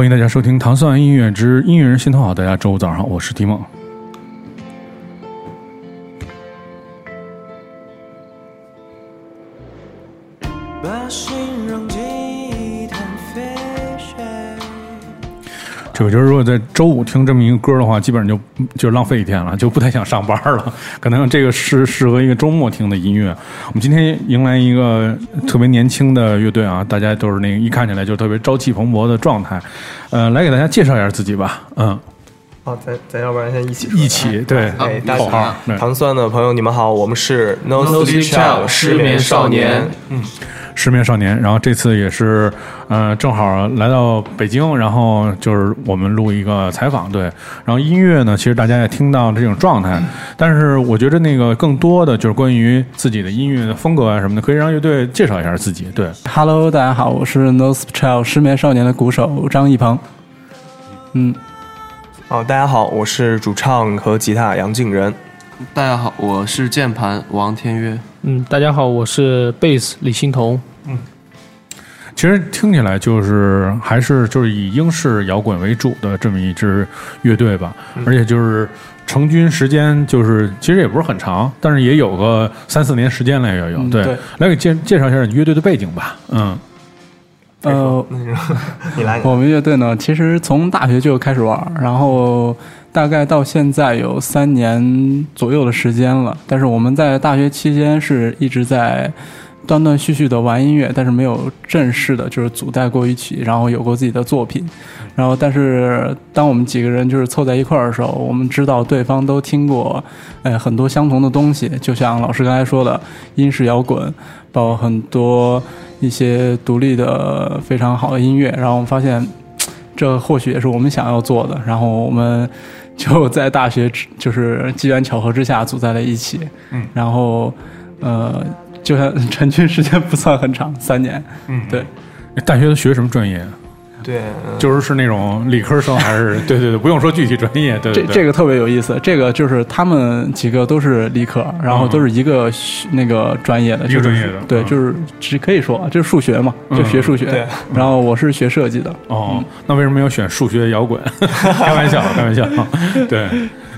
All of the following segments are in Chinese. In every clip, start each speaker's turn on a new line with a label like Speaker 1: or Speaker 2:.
Speaker 1: 欢迎大家收听《糖蒜音乐之音乐人心头好》。大家周五早上好，我是提梦。就是如果在周五听这么一个歌的话，基本上就就浪费一天了，就不太想上班了。可能这个是适合一个周末听的音乐。我们今天迎来一个特别年轻的乐队啊，大家都是那个一看起来就特别朝气蓬勃的状态。呃，来给大家介绍一下自己吧。嗯，
Speaker 2: 好，咱咱要不然先一起
Speaker 1: 一起对
Speaker 2: 哎，大
Speaker 1: 口号对
Speaker 2: 糖酸的朋友，你们好，我们是 No Sleep Child 失眠少年。
Speaker 1: 嗯失眠少年，然后这次也是，呃，正好来到北京，然后就是我们录一个采访，对，然后音乐呢，其实大家也听到这种状态，但是我觉得那个更多的就是关于自己的音乐的风格啊什么的，可以让乐队介绍一下自己，对
Speaker 3: ，Hello，大家好，我是 No s p Child 失眠少年的鼓手张一鹏。嗯，
Speaker 2: 好，大家好，我是主唱和吉他杨敬仁。
Speaker 4: 大家好，我是键盘王天约。
Speaker 5: 嗯，大家好，我是贝斯李欣彤。
Speaker 1: 嗯其实听起来就是还是就是以英式摇滚为主的这么一支乐队吧，而且就是成军时间就是其实也不是很长，但是也有个三四年时间了也有，对来给介介绍一下你乐队的背景吧，嗯。
Speaker 3: 呃，
Speaker 2: 你来，
Speaker 3: 我们乐队呢，其实从大学就开始玩，然后大概到现在有三年左右的时间了。但是我们在大学期间是一直在断断续续的玩音乐，但是没有正式的就是组在过一起，然后有过自己的作品。然后，但是当我们几个人就是凑在一块儿的时候，我们知道对方都听过，呃，很多相同的东西，就像老师刚才说的，英式摇滚，包括很多一些独立的非常好的音乐。然后我们发现，这或许也是我们想要做的。然后我们就在大学就是机缘巧合之下组在了一起。
Speaker 1: 嗯，
Speaker 3: 然后呃，就像陈 军时间不算很长，三年。
Speaker 1: 嗯，
Speaker 3: 对。
Speaker 1: 大学都学什么专业？
Speaker 2: 对，嗯
Speaker 1: 就是是那种理科生还是？对对对，不用说具体专业，对对对。
Speaker 3: 这这个特别有意思，这个就是他们几个都是理科，然后都是一个学那个专业的，
Speaker 1: 一个
Speaker 3: 就是
Speaker 1: 专业的
Speaker 3: 对，
Speaker 1: 嗯
Speaker 3: 就是只可以说啊就是数学嘛，
Speaker 1: 嗯
Speaker 3: 就学数学
Speaker 2: 对。
Speaker 3: 然后我是学设计的，
Speaker 1: 哦，那为什么要选数学摇滚？开玩笑，开玩笑。对，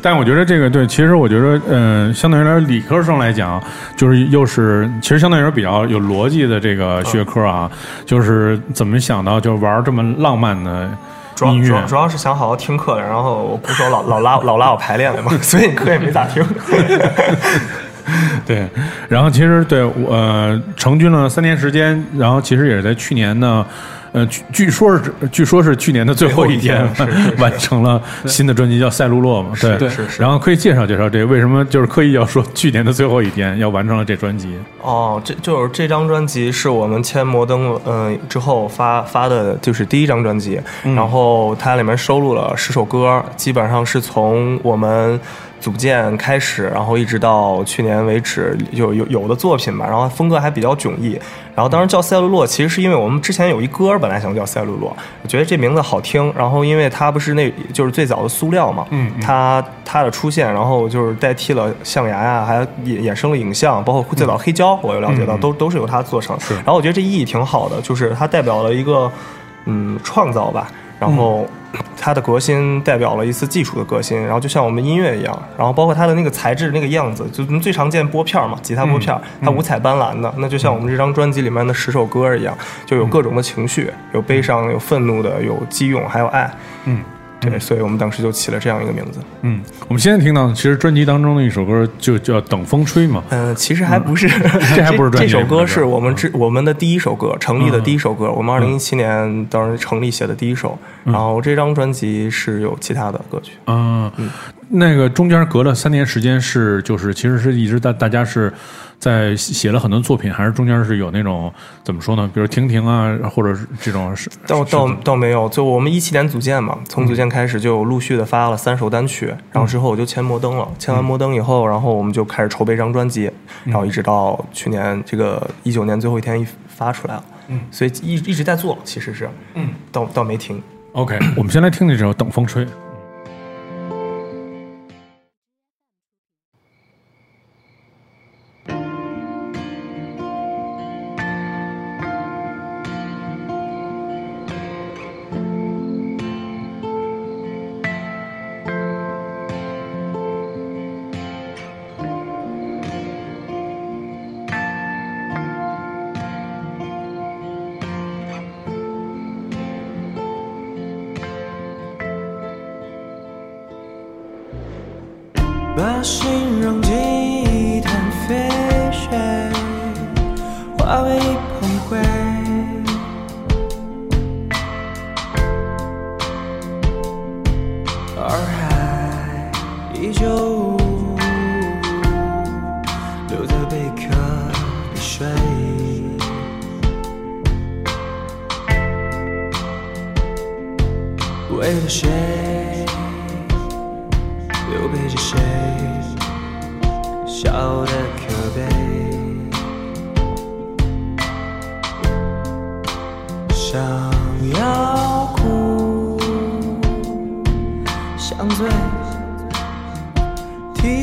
Speaker 1: 但我觉得这个对，其实我觉得，嗯、相对于来说，理科生来讲，就是又是其实相对来说比较有逻辑的这个学科啊，就是怎么想到就玩这么浪漫的
Speaker 2: 主要
Speaker 1: 音乐
Speaker 2: 主要主要是想好好听课，然后我鼓手老老拉 老拉我排练的嘛，所以课也没咋听。
Speaker 1: 对，然后其实对我、呃、成军了三年时间，然后其实也是在去年呢，呃，据据说是据说是去年的最后一天 完成了新的专辑叫《赛璐珞》嘛，对
Speaker 3: 对
Speaker 2: 是是。
Speaker 1: 然后可以介绍介绍这个为什么就是刻意要说去年的最后一天要完成了这专辑，
Speaker 2: 哦，这就是这张专辑是我们签摩登嗯、之后发发的，就是第一张专辑，然后它里面收录了十首歌，基本上是从我们组建开始，然后一直到去年为止有有有的作品吧，然后风格还比较迥异。然后当时叫赛璐珞，其实是因为我们之前有一歌本来想叫赛璐珞，我觉得这名字好听，然后因为它不是那就是最早的塑料嘛，
Speaker 1: 嗯嗯
Speaker 2: 它它的出现，然后就是代替了象牙呀，还衍衍生了影像，包括最早黑胶，我有了解到，
Speaker 1: 嗯
Speaker 2: 都都是由它做成。
Speaker 1: 是
Speaker 2: 然后我觉得这意义挺好的，就是它代表了一个嗯创造吧，然后它的革新代表了一次技术的革新，然后就像我们音乐一样，然后包括它的那个材质那个样子，就最常见拨片嘛，吉他拨片，它五彩斑斓的，那就像我们这张专辑里面的十首歌一样，就有各种的情绪，有悲伤，有愤怒的，有激勇，还有爱。
Speaker 1: 嗯。
Speaker 2: 对，所以我们当时就起了这样一个名字。
Speaker 1: 嗯，我们现在听到的其实专辑当中的一首歌就叫《等风吹》嘛，
Speaker 2: 嗯，其实还不是，
Speaker 1: 这还不是专辑
Speaker 2: 这首
Speaker 1: 歌
Speaker 2: 歌是我们之我们的第一首歌，成立的第一首歌。我们二零一七年当时成立写的第一首，然后这张专辑是有其他的歌曲。
Speaker 1: 嗯，那个中间隔了三年时间是就是其实是一直大大家是在写了很多作品，还是中间是有那种怎么说呢？比如婷婷啊，或者是这种是
Speaker 2: 倒倒倒没有，就我们一七年组建嘛，从组建开始就陆续的发了三首单曲，然后之后我就签摩登了，签完摩登以后，然后我们就开始筹备这张专辑，然后一直到去年这个一九年最后一天一发出来了，
Speaker 1: 嗯，
Speaker 2: 所以一一直在做，其实是，
Speaker 1: 嗯，
Speaker 2: 倒倒没停。
Speaker 1: OK，我们先来听这首《等风吹》。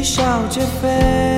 Speaker 4: 笑皆非。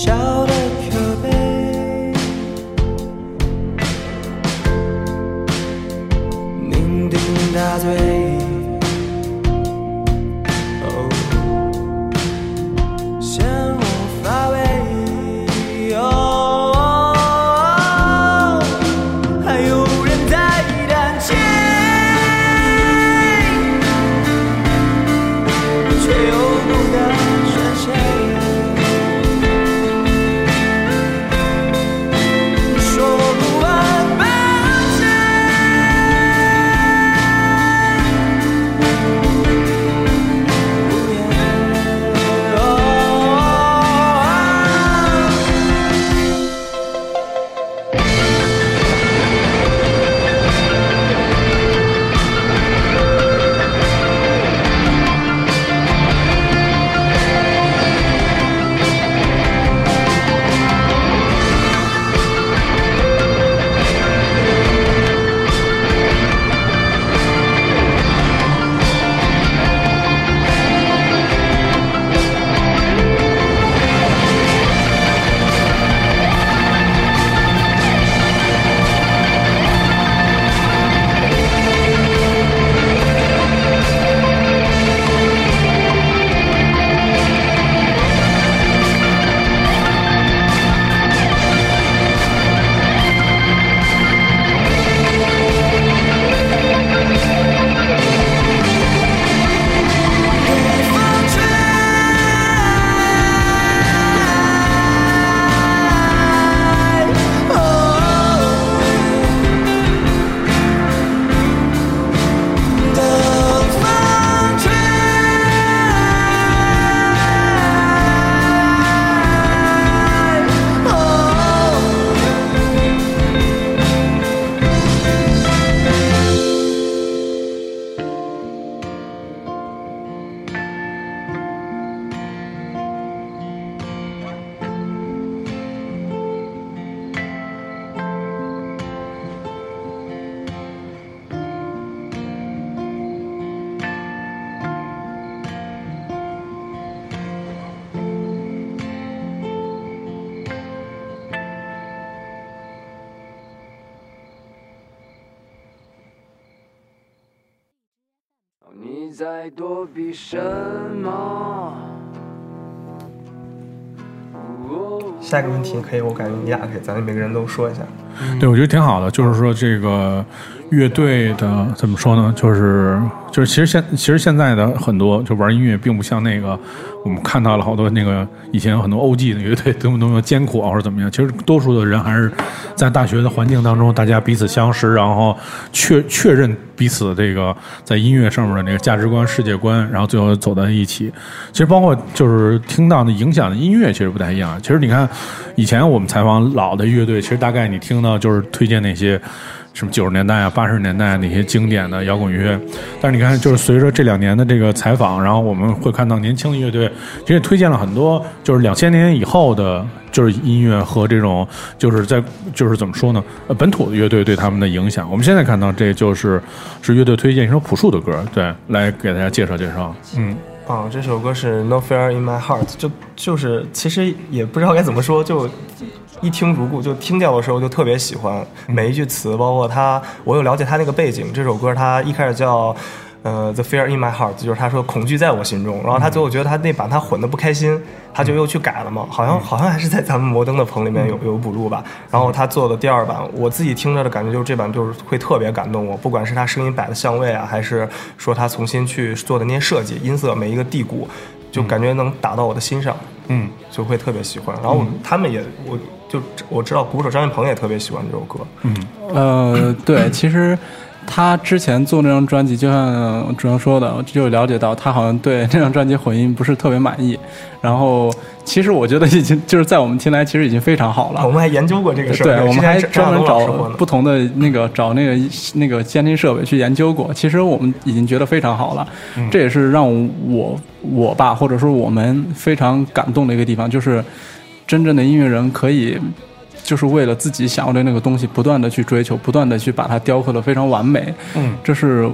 Speaker 4: 笑在
Speaker 6: 躲避什么？
Speaker 2: 下一个问题可以，我感觉你俩可以，咱们每个人都说一下。
Speaker 1: 对，我觉得挺好的，就是说这个乐队的怎么说呢？就是就是，其实现其实现在的很多就玩音乐，并不像那个我们看到了好多那个以前有很多 OG 的乐队多么多么艰苦啊，或者怎么样。其实多数的人还是在大学的环境当中，大家彼此相识，然后确确认彼此这个在音乐上面的那个价值观、世界观，然后最后走在一起。其实包括就是听到的影响的音乐，其实不太一样。其实你看，以前我们采访老的乐队，其实大概你听到就是推荐那些什么九十年代啊、八十年代那些经典的摇滚乐。但是你看，就是随着这两年的这个采访，然后我们会看到年轻的乐队，其实推荐了很多就是两千年以后的，就是音乐和这种就是在就是怎么说呢，呃，本土的乐队对他们的影响。我们现在看到这就是是乐队推荐一首朴树的歌，对，来给大家介绍介绍。嗯，
Speaker 2: 啊，这首歌是 No Fear in My Heart，就就是其实也不知道该怎么说，就一听如故，就听掉的时候就特别喜欢每一句词，包括他，我有了解他那个背景。这首歌他一开始叫呃 The Fear in My Heart，就是他说恐惧在我心中，然后他最后觉得他那版他混的不开心，他就又去改了嘛，好像好像还是在咱们摩登的棚里面有有补录吧。然后他做的第二版，我自己听着的感觉就是这版就是会特别感动我，不管是他声音摆的相位啊，还是说他重新去做的那些设计，音色每一个地鼓，就感觉能打到我的心上。
Speaker 1: 嗯，
Speaker 2: 就会特别喜欢。然后他们也，我就我知道鼓手张云鹏也特别喜欢这首歌。
Speaker 3: 嗯呃，对，其实他之前做那张专辑，就像主任说的，就了解到他好像对那张专辑混音不是特别满意。然后，其实我觉得已经就是在我们听来，其实已经非常好了。
Speaker 2: 我们还研究过这个事儿，
Speaker 3: 对，我们还专门找不同的那个找那个那个监听设备去研究过。其实我们已经觉得非常好了，这也是让我我吧，或者说我们非常感动的一个地方，就是真正的音乐人可以。就是为了自己想要的那个东西，不断的去追求，不断的去把它雕刻的非常完美。
Speaker 1: 嗯，
Speaker 3: 这是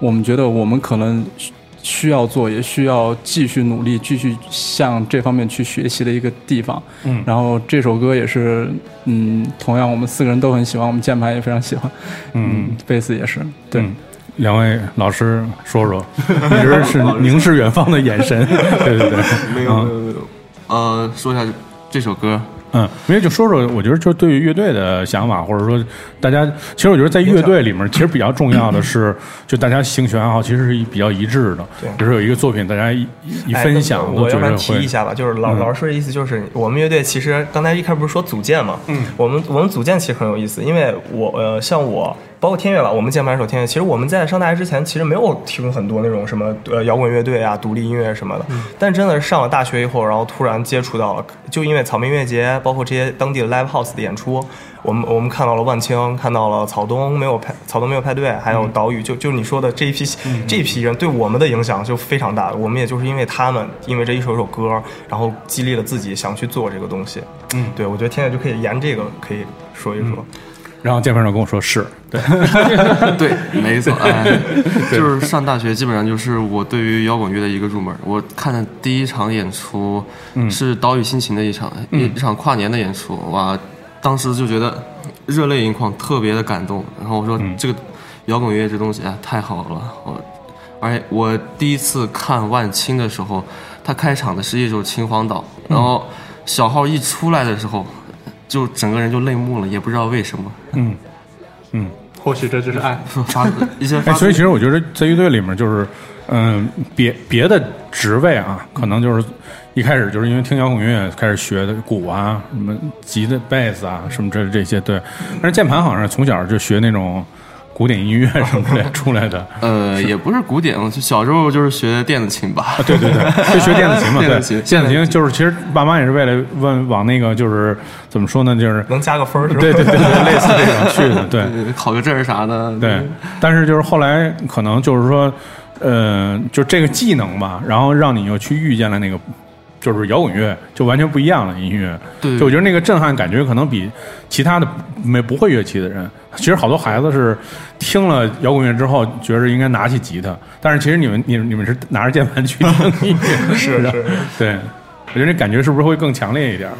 Speaker 3: 我们觉得我们可能需需要做，也需要继续努力，继续向这方面去学习的一个地方。
Speaker 1: 嗯
Speaker 3: 然后这首歌也是，嗯，同样我们四个人都很喜欢，我们键盘也非常喜欢，
Speaker 1: 嗯，
Speaker 3: 贝斯也是，对。
Speaker 1: 嗯两位老师说说，一直是凝视远方的眼神。对对对，
Speaker 7: 没有没有没有，呃，说一下这首歌，
Speaker 1: 嗯，因为就说说，我觉得就对于乐队的想法，或者说大家，其实我觉得在乐队里面，其实比较重要的 是，就大家兴趣爱好其实是一比较一致的。
Speaker 2: 对
Speaker 1: 比如说有一个作品，大家一一分享，
Speaker 2: 我要不然提一下吧，就是老
Speaker 1: 嗯
Speaker 2: 老师说的意思就是，我们乐队其实刚才一开始不是说组建嘛，嗯，我们我们组建其实很有意思，因为我呃像我。包括天乐吧，我们键盘手天乐，其实我们在上大学之前，其实没有听很多那种什么呃摇滚乐队啊、独立音乐什么的。但真的是上了大学以后，然后突然接触到了，就因为草莓音乐节，包括这些当地的 live house 的演出，我们我们看到了万青，看到了草东没有派草东没有派对，还有岛屿，就就你说的这一批、这一批人对我们的影响就非常大。我们也就是因为他们，因为这一首首歌，然后激励了自己想去做这个东西。
Speaker 1: 嗯，
Speaker 2: 对，我觉得天乐就可以沿这个可以说一说。
Speaker 1: 然后键盘手跟我说是，对，
Speaker 7: 对，没错，哎，就是上大学基本上就是我对于摇滚乐的一个入门。我看的第一场演出是岛屿心情的一场、一一场跨年的演出，哇，当时就觉得热泪盈眶，特别的感动。然后我说、这个摇滚乐这东西啊太好了，我而且我第一次看万青的时候，他开场的是一首《秦皇岛》，然后小号一出来的时候，就整个人就泪目了，也不知道为什么。
Speaker 1: 嗯嗯。
Speaker 3: 或许这就是爱。
Speaker 7: 发自一些发
Speaker 1: 哎，所以其实我觉得在乐队里面，就是嗯，别别的职位啊，可能就是一开始就是因为听摇滚乐开始学的鼓啊，什么吉他、贝斯啊，什么这这些对。但是键盘好像是从小就学那种古典音乐什么的出来的。
Speaker 7: 呃，也不是古典，我就小时候就是学电子琴吧。
Speaker 1: 啊，对对对，就学电子琴嘛，对，
Speaker 7: 电子琴
Speaker 1: 电子琴就是其实爸妈也是为了问往那个就是怎么说呢，就是
Speaker 2: 能加个分儿是吧？
Speaker 1: 对对对对，类似这种去的，对。
Speaker 7: 呃考个证儿啥的。
Speaker 1: 对，但是就是后来可能就是说，呃，就这个技能吧，然后让你又去遇见了那个。就是摇滚乐，就完全不一样了音乐。
Speaker 7: 对
Speaker 1: 就我觉得那个震撼感觉可能比其他的没不会乐器的人，其实好多孩子是听了摇滚乐之后，觉着应该拿起吉他，但是其实你们你们你们是拿着键盘去听音乐，
Speaker 2: 是
Speaker 1: 的
Speaker 2: 是
Speaker 1: 对，我觉得那感觉是不是会更强烈一点？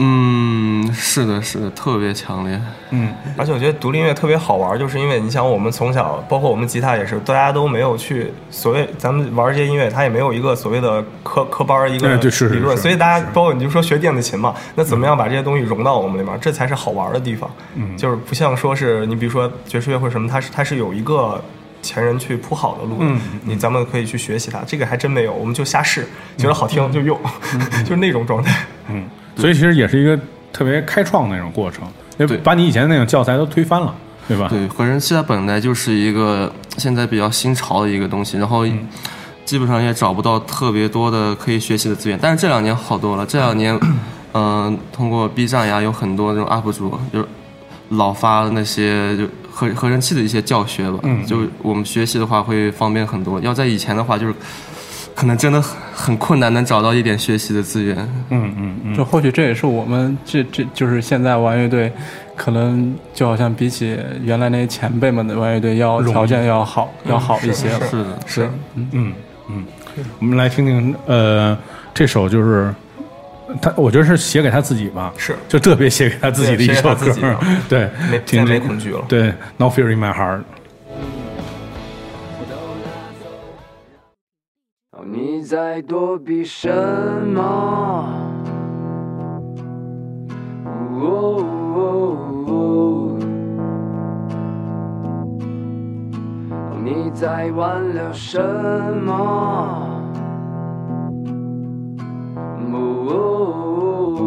Speaker 7: 嗯，是的，是的，特别强烈。
Speaker 1: 嗯
Speaker 2: 而且我觉得独立音乐特别好玩，就是因为你想，我们从小，包括我们吉他也是，大家都没有去所谓咱们玩这些音乐，它也没有一个所谓的科科班儿一个
Speaker 1: 对对是是
Speaker 2: 理论，
Speaker 1: 是
Speaker 2: 所以大家包括你就说学电子琴嘛，那怎么样把这些东西融到我们里面，这才是好玩的地方。
Speaker 1: 嗯
Speaker 2: 就是不像说是你比如说爵士乐或什么，它是它是有一个。前人去铺好的路，
Speaker 1: 嗯
Speaker 2: 你咱们可以去学习它。这个还真没有，我们就瞎试，觉得好听就用，就是那种状态。
Speaker 1: 嗯，所以其实也是一个特别开创的那种过程，
Speaker 7: 对
Speaker 1: 把你以前的那种教材都推翻了，对吧？
Speaker 7: 对，合成器它本来就是一个现在比较新潮的一个东西，然后基本上也找不到特别多的可以学习的资源。但是这两年好多了，这两年，嗯、通过 B 站呀，有很多这种 UP 主就是老发那些就合合成器的一些教学吧，
Speaker 1: 嗯
Speaker 7: 就我们学习的话会方便很多。要在以前的话，就是可能真的很很困难能找到一点学习的资源。
Speaker 1: 嗯嗯嗯，
Speaker 3: 这或许这也是我们这这就是现在玩乐队，可能就好像比起原来那些前辈们的玩乐队要条件要好要好一些。了。
Speaker 7: 是的，
Speaker 2: 是，
Speaker 1: 嗯嗯，我们来听听，呃，这首就是他，我觉得是写给他自己吧，
Speaker 2: 是。
Speaker 1: 就特别写给他自己的一首歌。对，
Speaker 2: 没再没恐惧了。
Speaker 1: 对，No Fear in My Heart，
Speaker 6: 哦，你在躲避什么？哦你在挽留什么？哦哦哦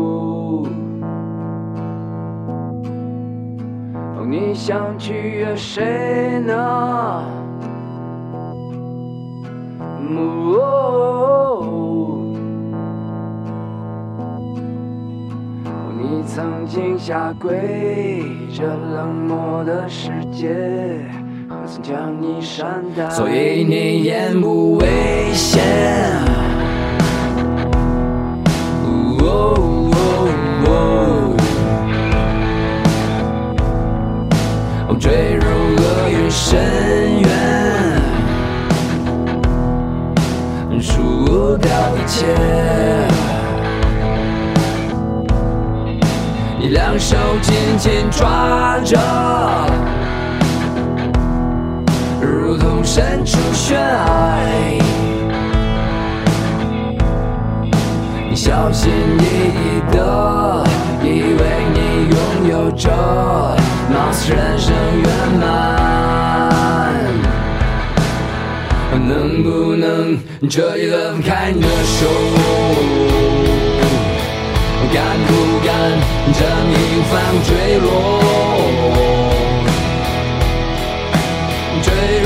Speaker 6: 哦你想取悦谁呢？哦，你曾经下跪，这冷漠的世界，何曾将你善待？所以你言不危险。哦哦哦，坠一切。你两手紧紧抓着，如同身处悬崖。你小心翼翼的，以为你拥有着貌似人生圆满。能不能这一轮开你的手？敢不敢这命犯坠落？坠入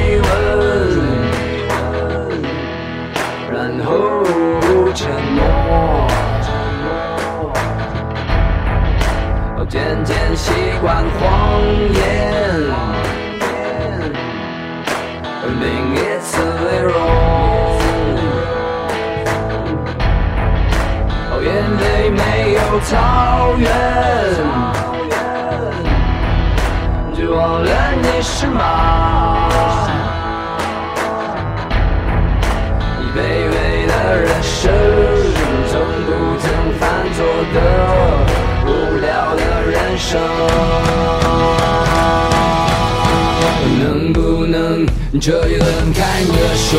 Speaker 6: 草原，就忘了你是马。你卑微的人生，从不曾犯错的无聊的人生。能不能这一轮开你的手？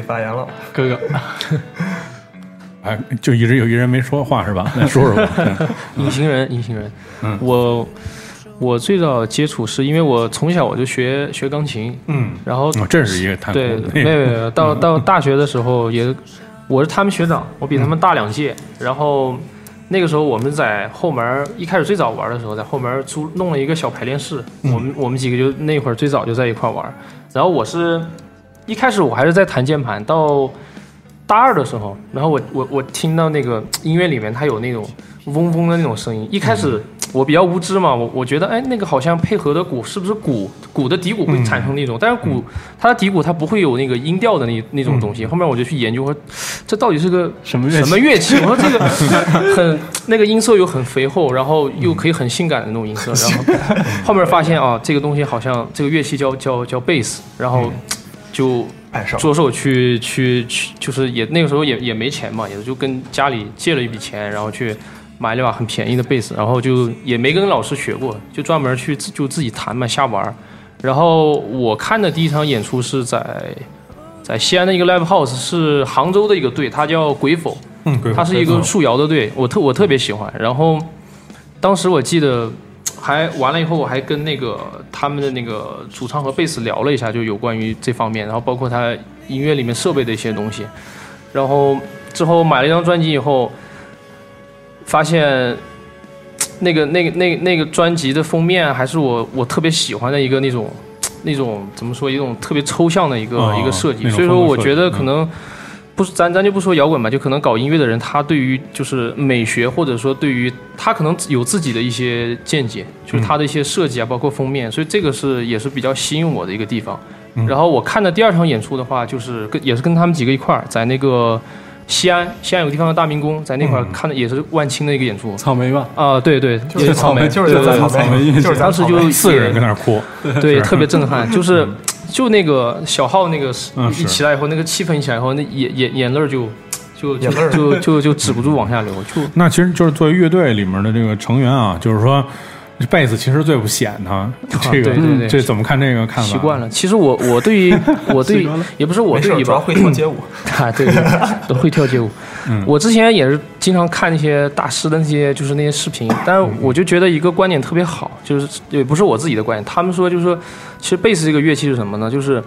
Speaker 6: 发
Speaker 2: 言了。
Speaker 5: 哥哥，
Speaker 1: 哎，就一直有一人没说话是吧？来说说吧。
Speaker 5: 隐形人，隐形人。
Speaker 1: 嗯。
Speaker 5: 我我最早接触是因为我从小我就学学钢琴，
Speaker 1: 嗯，
Speaker 5: 然后
Speaker 1: 哦这是一个太
Speaker 5: 对，没有没有，到到大学的时候也，我是他们学长，我比他们大两届，然后那个时候我们在后门一开始最早玩的时候，在后门租弄了一个小排练室，我们我们几个就那会儿最早就在一块玩，然后我是一开始我还是在弹键盘，到大二的时候，然后我我我听到那个音乐里面它有那种嗡嗡的那种声音，一开始我比较无知嘛，我我觉得哎那个好像配合的鼓是不是鼓鼓的底鼓会产生那种，但是鼓它的底鼓它不会有那个音调的那那种东西，后面我就去研究说这到底是个
Speaker 3: 什么乐器？
Speaker 5: 什么乐器？我说这个 很那个音色又很肥厚，然后又可以很性感的那种音色，然后后面发现 啊这个东西好像这个乐器叫叫叫贝斯，然后就着手去去去，就是也那个时候也也没钱嘛，也就跟家里借了一笔钱，然后去买了把很便宜的贝斯，然后就也没跟老师学过，就专门去就自己弹嘛瞎玩。然后我看的第一场演出是在在西安的一个 live house，是杭州的一个队，它叫鬼否，
Speaker 1: 嗯，鬼
Speaker 5: 它是一个树摇的队，我特我特别喜欢。然后当时我记得还完了以后，我还跟那个他们的那个主唱和贝斯聊了一下，就有关于这方面，然后包括他音乐里面设备的一些东西。然后之后买了一张专辑以后，发现那个那个那个那个专辑的封面还是我我特别喜欢的一个那种那种 怎么说一种特别抽象的一个、
Speaker 1: 哦
Speaker 5: 一个设计，所以说我觉得可能。不是咱咱就不说摇滚吧，就可能搞音乐的人，他对于就是美学，或者说对于他可能有自己的一些见解，就是他的一些设计啊，包括封面，所以这个是也是比较吸引我的一个地方。然后我看的第二场演出的话，就是跟也是跟他们几个一块儿在那个西安，西安有个地方叫大明宫，在那块儿看的也是万青的一个演出。
Speaker 3: 草莓吧，
Speaker 5: 啊，对对，就是草莓，
Speaker 2: 就是草莓，就是
Speaker 5: 当时就
Speaker 1: 四个人跟那儿哭，
Speaker 5: 对，特别震撼，就是就那个小号那个
Speaker 1: 嗯
Speaker 5: 一起来以后，那个气氛一起来以后，那眼眼眼泪儿就就就
Speaker 2: 眼泪
Speaker 5: 就就就止不住往下流，就
Speaker 1: 那其实就是作为乐队里面的这个成员啊，就是说贝斯其实最不显他，这个
Speaker 5: 对对对
Speaker 1: 这怎么看这个看法？
Speaker 5: 习惯了。其实我我对于我对于也不是我对于吧，
Speaker 2: 主要会跳街舞。
Speaker 5: 啊，对对，都会跳街舞。
Speaker 1: 嗯。
Speaker 5: 我之前也是经常看那些大师的那些就是那些视频，但是我就觉得一个观点特别好，就是也不是我自己的观点，他们说就是说，其实贝斯这个乐器是什么呢？就是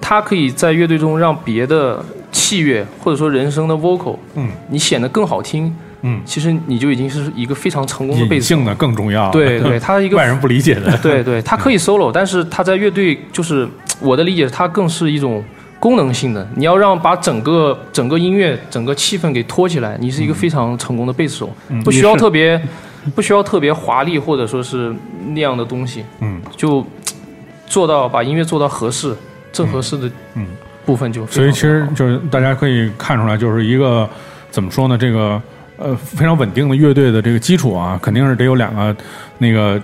Speaker 5: 它可以在乐队中让别的器乐或者说人声的 vocal，
Speaker 1: 嗯。
Speaker 5: 你显得更好听，
Speaker 1: 嗯，
Speaker 5: 其实你就已经是一个非常成功的贝斯
Speaker 1: 隐性的更重要，
Speaker 5: 对 对，他一个
Speaker 1: 外人不理解的，
Speaker 5: 对 对，他可以 solo，但是他在乐队就是我的理解，他更是一种功能性的。你要让把整个整个音乐、整个气氛给托起来，你是一个非常成功的贝斯手，不需要特别不需要特别华丽或者说是那样的东西，
Speaker 1: 嗯，
Speaker 5: 就做到把音乐做到合适、正合适的
Speaker 1: 嗯
Speaker 5: 部分就
Speaker 1: 所以其实就是大家可以看出来，就是一个怎么说呢？这个呃非常稳定的乐队的这个基础啊，肯定是得有两个那个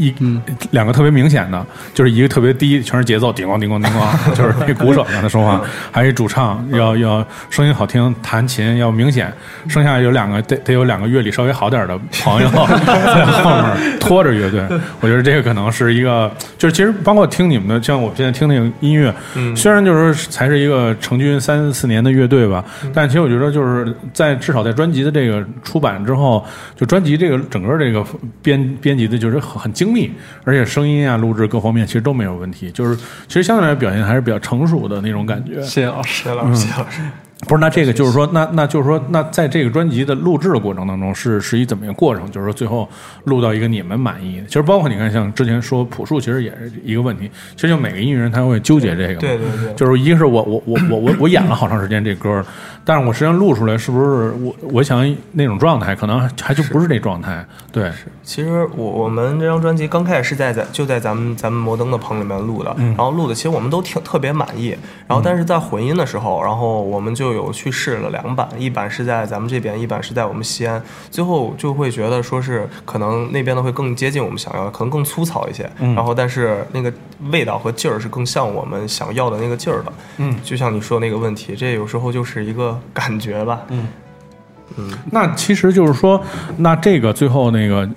Speaker 1: 一嗯、两个特别明显的，就是一个特别低，全是节奏，叮咣叮咣叮咣，就是那鼓手让他说话，还有一主唱要要声音好听，弹琴要明显，剩下有两个得得有两个乐理稍微好点的朋友 在后面拖着乐队。我觉得这个可能是一个，就是其实包括听你们的，像我现在听那个音乐，虽然就是说才是一个成军三四年的乐队吧，但其实我觉得就是在至少在专辑的这个出版之后，就专辑这个整个这个编编辑的就是很很密，而且声音啊、录制各方面其实都没有问题，就是其实相对来表现还是比较成熟的那种感觉。
Speaker 3: 谢谢老师。
Speaker 2: 谢老师，谢老师。
Speaker 1: 不是，那这个就是说，那那就是说，那在这个专辑的录制的过程当中，是是一怎么样过程？就是说，最后录到一个你们满意的。其实包括你看，像之前说朴树，其实也是一个问题。其实就每个音乐人他会纠结这个嘛。
Speaker 2: 对对对
Speaker 1: 就是一个是我我我我我我演了好长时间这歌，但是我实际上录出来是不是我我想那种状态，可能还就不是这状态。对，
Speaker 2: 其实我我们这张专辑刚开始是在在就在咱们咱们摩登的棚里面录的，然后录的其实我们都挺特别满意，然后但是在混音的时候，然后我们就有去试了两版，一版是在咱们这边，一版是在我们西安，最后就会觉得说是可能那边的会更接近我们想要的，可能更粗糙一些，然后但是那个味道和劲儿是更像我们想要的那个劲儿的，
Speaker 1: 嗯，
Speaker 2: 就像你说的那个问题，这有时候就是一个感觉吧，嗯。嗯。
Speaker 1: 那其实就是说，那这个最后那个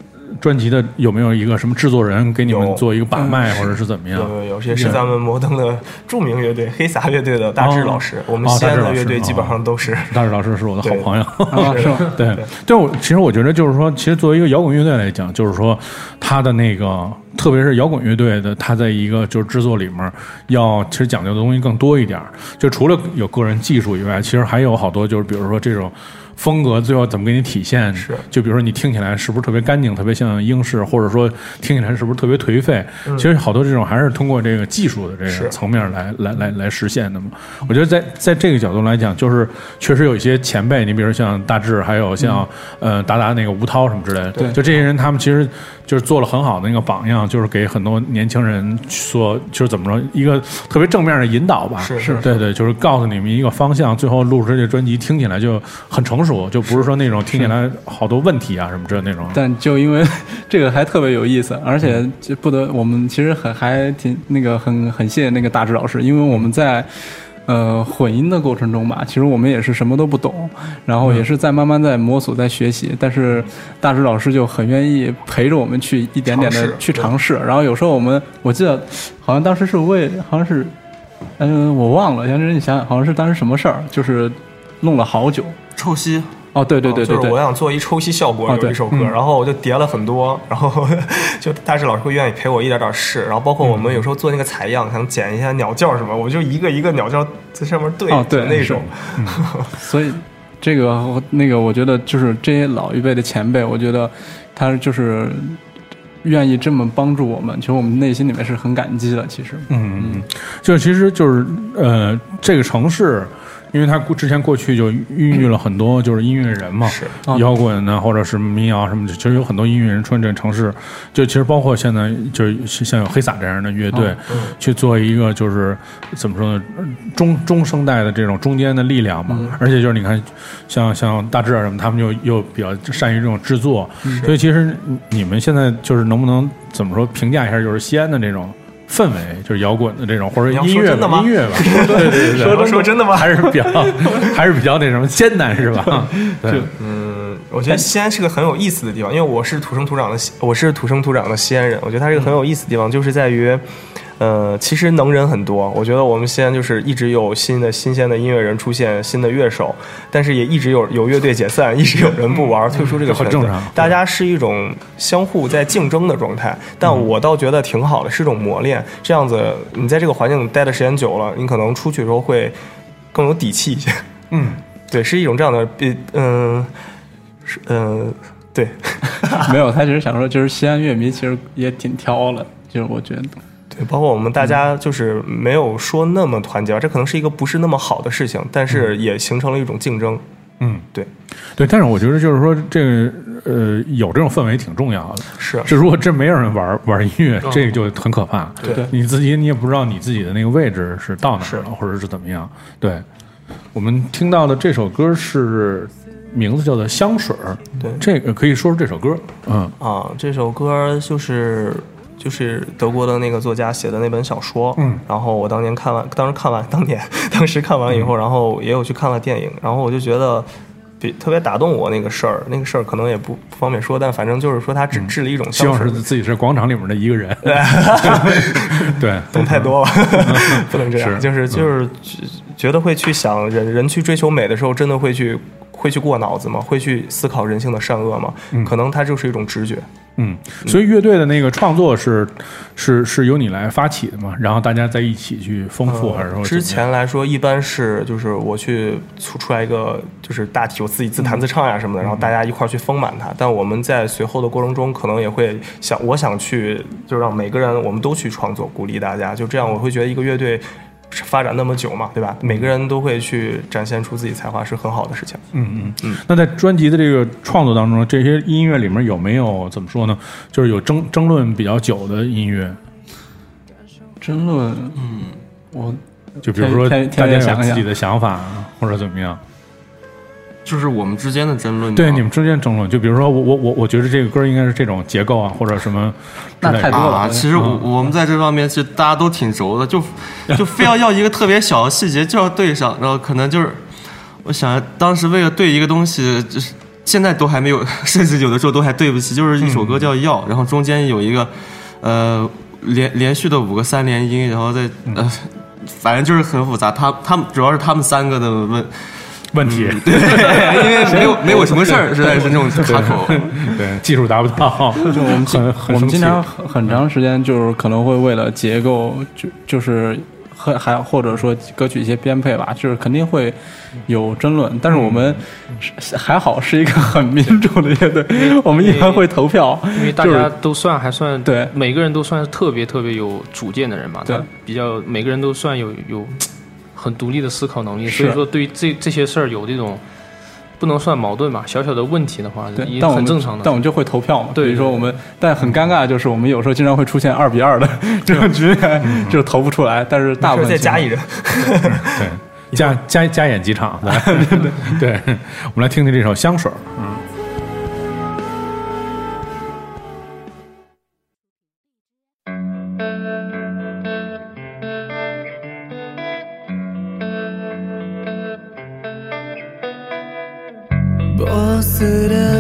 Speaker 1: 专辑的有没有一个什么制作人给你们做一个把脉，或者是怎么样？
Speaker 2: 有有有，也是咱们摩登的著名乐队黑撒乐队的大志老师，我们
Speaker 1: 哦
Speaker 2: 西安
Speaker 1: 大志老师
Speaker 2: 的乐队基本上都是。
Speaker 1: 大志老师是我的好朋友。对，对我其实我觉得就是说，其实作为一个摇滚乐队来讲，就是说他的那个，特别是摇滚乐队的，他在一个就是制作里面要其实讲究的东西更多一点。就除了有个人技术以外，其实还有好多就是比如说这种。风格最后怎么给你体现？
Speaker 2: 是
Speaker 1: 就比如说你听起来是不是特别干净，特别像英式，或者说听起来是不是特别颓废？其实好多这种还是通过这个技术的这个层面来来来来实现的嘛。我觉得在在这个角度来讲，就是确实有一些前辈，你比如像大志，还有像、呃达达那个吴涛什么之类的，
Speaker 2: 对
Speaker 1: 就这些人，他们其实就是做了很好的那个榜样，就是给很多年轻人说，就是怎么说一个特别正面的引导吧。
Speaker 2: 是是
Speaker 1: 对对，就是告诉你们一个方向，最后录出这个专辑听起来就很成熟，就不是说那种听起来好多问题啊什么之类的那种。
Speaker 3: 但就因为这个还特别有意思，而且就不得我们其实很还挺那个很很谢谢那个大志老师，因为我们在。呃，混音的过程中吧，其实我们也是什么都不懂，然后也是在慢慢在摸索、在学习。但是大志老师就很愿意陪着我们去一点点的去尝试。然后有时候我们，我记得好像当时是为，好像是，嗯、我忘了，杨真，你想想，好像是当时什么事儿，就是弄了好久。
Speaker 7: 臭西
Speaker 3: 哦，对对对对对
Speaker 2: 就是我，想做一抽吸效果，有一首歌，然后我就叠了很多，然后 就大志老师会愿意陪我一点点试，然后包括我们有时候做那个采样，想剪一下鸟叫什么，我就一个一个鸟叫在上面对，
Speaker 3: 哦对
Speaker 2: 那种，
Speaker 3: 所以这个我那个，我觉得就是这些老一辈的前辈，我觉得他就是愿意这么帮助我们，其实我们内心里面是很感激的。其实，
Speaker 1: 嗯，就其实就是呃，这个城市因为他过之前过去就孕育了很多就是音乐人嘛，
Speaker 2: 是。
Speaker 1: 摇滚呢，或者是民谣什么的，其实有很多音乐人出现这个城市，就其实包括现在就是像有黑撒这样的乐队，去做一个就是怎么说呢，中中生代的这种中间的力量嘛，而且就是你看像像大志啊什么，他们就又比较善于这种制作，所以其实你们现在就是能不能怎么说评价一下，就是西安的这种。氛围就是摇滚的这种，或者音乐
Speaker 2: 说真的吗
Speaker 1: 音乐吧，对对对，
Speaker 2: 说说真的吗
Speaker 1: 还是比较 还是比较那什么艰难是吧？对，
Speaker 2: 嗯，我觉得西安是个很有意思的地方，因为我是土生土长的西，我是土生土长的西安人。我觉得它是个很有意思的地方，就是在于，呃，其实能人很多。我觉得我们西安就是一直有新的新鲜的音乐人出现，新的乐手，但是也一直有有乐队解散，一直有人不玩，退出这个圈子。
Speaker 1: 很正常
Speaker 2: 大家是一种相互在竞争的状态，但我倒觉得挺好的，是一种磨练。这样子，你在这个环境待的时间久了，你可能出去的时候会更有底气一些。
Speaker 1: 嗯，
Speaker 2: 对，是一种这样的，比嗯，是嗯，对，
Speaker 3: 没有，他只是想说，就是西安乐迷其实也挺挑了，就是我觉得，
Speaker 2: 对，包括我们大家就是没有说那么团结，这可能是一个不是那么好的事情，但是也形成了一种竞争。
Speaker 1: 嗯，
Speaker 2: 对，
Speaker 1: 对，但是我觉得就是说这个呃有这种氛围挺重要的。
Speaker 2: 是
Speaker 1: 就如果真没有人玩玩音乐，这个就很可怕。
Speaker 2: 对
Speaker 1: 你自己你也不知道你自己的那个位置是到哪儿了，或者是怎么样。对，我们听到的这首歌是名字叫做《香水儿》。
Speaker 2: 对
Speaker 1: 这个可以说说这首歌。嗯
Speaker 2: 啊，这首歌就是就是德国的那个作家写的那本小说。
Speaker 1: 嗯，
Speaker 2: 然后我当年看完，当时看完，当 年当时看完以后，然后也有去看了电影，然后我就觉得。比特别打动我那个事儿，那个事儿可能也不不方便说，但反正就是说他只治了一种
Speaker 1: 希望是，自己是广场里面的一个人。对，
Speaker 2: 懂太多了，不能这样。
Speaker 1: 是
Speaker 2: 就是就是觉觉得会去想人人去追求美的时候，真的会去会去过脑子吗？会去思考人性的善恶吗？可能它就是一种直觉。
Speaker 1: 嗯，所以乐队的那个创作是是是由你来发起的嘛？然后大家在一起去丰富，还是说
Speaker 2: 呃之前来说，一般是就是我去出出来一个就是大体，我自己自弹自唱呀什么的，然后大家一块儿去丰满它。但我们在随后的过程中，可能也会想，我想去就让每个人我们都去创作，鼓励大家，就这样，我会觉得一个乐队。发展那么久嘛，对吧？每个人都会去展现出自己才华，是很好的事情。
Speaker 1: 嗯嗯嗯。那在专辑的这个创作当中，这些音乐里面有没有怎么说呢？就是有争争论比较久的音乐，
Speaker 3: 争论，嗯，我
Speaker 1: 就比如说大家有自己的想法或者怎么样。
Speaker 7: 就是我们之间的争论。
Speaker 1: 对你们之间争论，就比如说我我我我觉得这个歌应该是这种结构啊，或者什么。
Speaker 3: 那太多了
Speaker 7: 啊，其实我我们在这方面其实大家都挺轴的，就 就非要要一个特别小的细节就要对上，然后可能就是我想当时为了对一个东西，就是现在都还没有，甚至有的时候都还对不起，就是一首歌叫《要》，然后中间有一个呃连连续的五个三连音，然后再呃反正就是很复杂，他他们主要是他们三个的问。
Speaker 1: 问题，
Speaker 7: 对，因为没有没有什么事儿，实在是那种卡口。
Speaker 1: 对，技术达不到，
Speaker 3: 就我们
Speaker 1: 很很
Speaker 3: 我们经常很很长时间就是可能会为了结构，就就是还还或者说歌曲一些编配吧，就是肯定会有争论。但是我们是还好是一个很民主的乐队，我们一般会投票，
Speaker 5: 因为大家都算还算
Speaker 3: 对
Speaker 5: 每个人都算是特别特别有主见的人嘛，
Speaker 3: 对
Speaker 5: 他比较每个人都算有有很独立的思考能力，所以说对于这这些事儿有这种不能算矛盾吧，小小的问题的话，也，
Speaker 3: 对但
Speaker 5: 很正常的。
Speaker 3: 但我们就会投票嘛。
Speaker 5: 对
Speaker 3: 比如说我们，但很尴尬，就是我们有时候经常会出现二比二的 这种局面，就是投不出来。但是大部分
Speaker 2: 再加一人，
Speaker 1: 对，加加加演几场，对对对，我们来听听这首《香水》。嗯。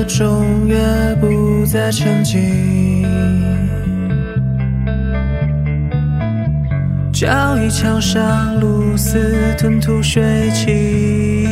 Speaker 4: 斯的中乐不再沉寂，交椅墙上露丝吞吐水汽，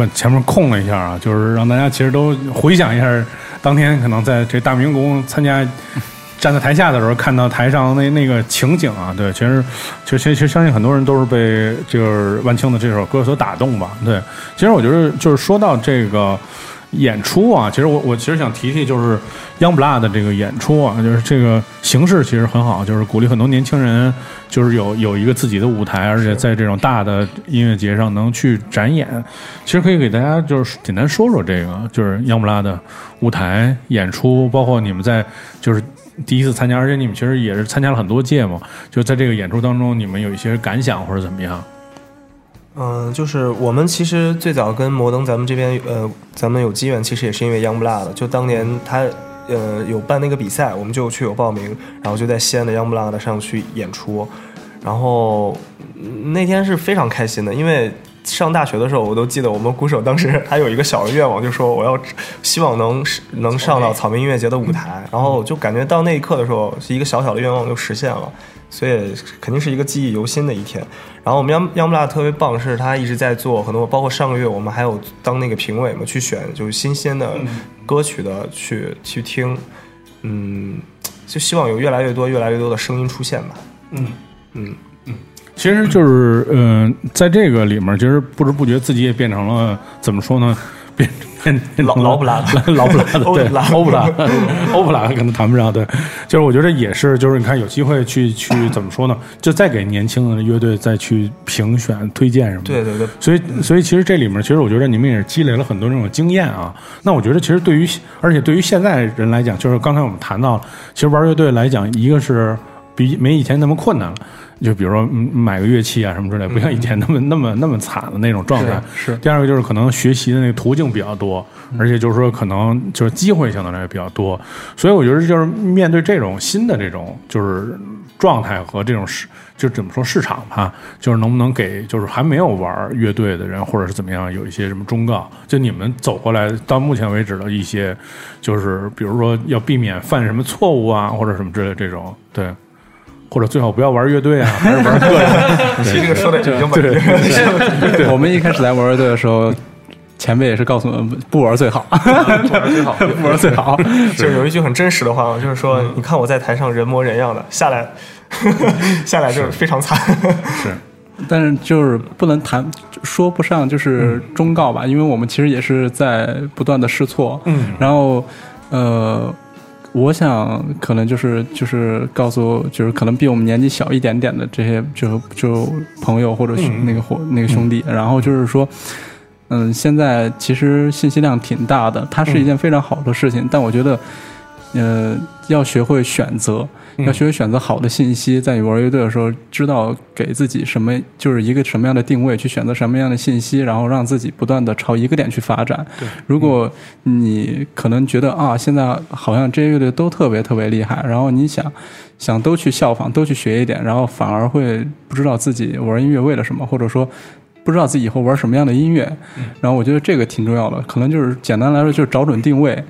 Speaker 1: 把前面空了一下啊，就是让大家其实都回想一下，当天可能在这大明宫参加，站在台下的时候看到台上那那个情景啊，对，其实其实其实其实相信很多人都是被就是万青的这首歌所打动吧，对，其实我觉得就是说到这个。演出啊，其实我我其实想提提，就是 Youngblood 的这个演出啊，就是这个形式其实很好，就是鼓励很多年轻人，就是有有一个自己的舞台，而且在这种大的音乐节上能去展演。其实可以给大家就是简单说说这个，就是 Youngblood 的舞台演出，包括你们在就是第一次参加，而且你们其实也是参加了很多届嘛，就在这个演出当中，你们有一些感想或者怎么样？
Speaker 2: 嗯，就是我们其实最早跟摩登咱们这边呃，咱们有机缘，其实也是因为 Youngblood，就当年他呃有办那个比赛，我们就去有报名，然后就在西安的 Youngblood 上去演出，然后嗯那天是非常开心的，因为上大学的时候，我都记得我们鼓手当时 还有一个小的愿望，就说我要希望能能上到草莓音乐节的舞台，然后就感觉到那一刻的时候，是一个小小的愿望就实现了。所以肯定是一个记忆犹新的一天。然后我们央央布拉特别棒，是他一直在做很多，包括上个月我们还有当那个评委嘛，去选就是新鲜的歌曲的去去听，嗯，就希望有越来越多越来越多的声音出现吧。
Speaker 1: 嗯
Speaker 2: 嗯，
Speaker 1: 其实就是，嗯、在这个里面，其实不知不觉自己也变成了怎么说呢？变变变成了
Speaker 2: 老老不 拉的
Speaker 1: 老不拉的，对，
Speaker 2: 欧布拉
Speaker 1: 欧布拉，可能谈不上，对，就是我觉得也是，就是你看有机会去去怎么说呢，就再给年轻的乐队再去评选推荐什么的，
Speaker 2: 对对对，
Speaker 1: 所以，所以其实这里面，其实我觉得你们也是积累了很多这种经验啊。那我觉得，其实对于，而且对于现在人来讲，就是刚才我们谈到了，其实玩乐队来讲，一个是比没以前那么困难了，就比如说嗯买个乐器啊什么之类，不像以前那么那么那么惨的那种状态。
Speaker 3: 是
Speaker 1: 第二个就是可能学习的那个途径比较多，而且就是说可能就是机会相对来说比较多，所以我觉得就是面对这种新的这种就是状态和这种市，就怎么说市场吧，就是能不能给就是还没有玩乐队的人或者是怎么样有一些什么忠告？就你们走过来到目前为止的一些，就是比如说要避免犯什么错误啊，或者什么之类的这种对。或者最好不要玩乐队啊，还是玩个人。
Speaker 2: 其实这个说的已经把
Speaker 1: 对。
Speaker 3: 我们一开始来玩乐队的时候，前辈也是告诉我们不玩最好，不玩最好，不玩最好。
Speaker 2: 就是有一句很真实的话嘛，就是说，你看我在台上人模人样的，下来 下来就是非常惨。
Speaker 1: 是，
Speaker 3: 但是就是不能谈，说不上就是忠告吧，因为我们其实也是在不断的试错。
Speaker 1: 嗯。
Speaker 3: 然后呃，我想可能就是就是告诉就是可能比我们年纪小一点点的这些就就朋友或者兄那个伙那个兄弟，然后就是说。嗯，现在其实信息量挺大的，它是一件非常好的事情，但我觉得，呃，要学会选择，要学会选择好的信息，在你玩乐队的时候，知道给自己什么，就是一个什么样的定位，去选择什么样的信息，然后让自己不断的朝一个点去发展。如果你可能觉得啊，现在好像这些乐队都特别特别厉害，然后你想想都去效仿，都去学一点，然后反而会不知道自己玩音乐为了什么，或者说。不知道自己以后玩什么样的音乐，然后我觉得这个挺重要的，可能就是简单来说就是找准定位，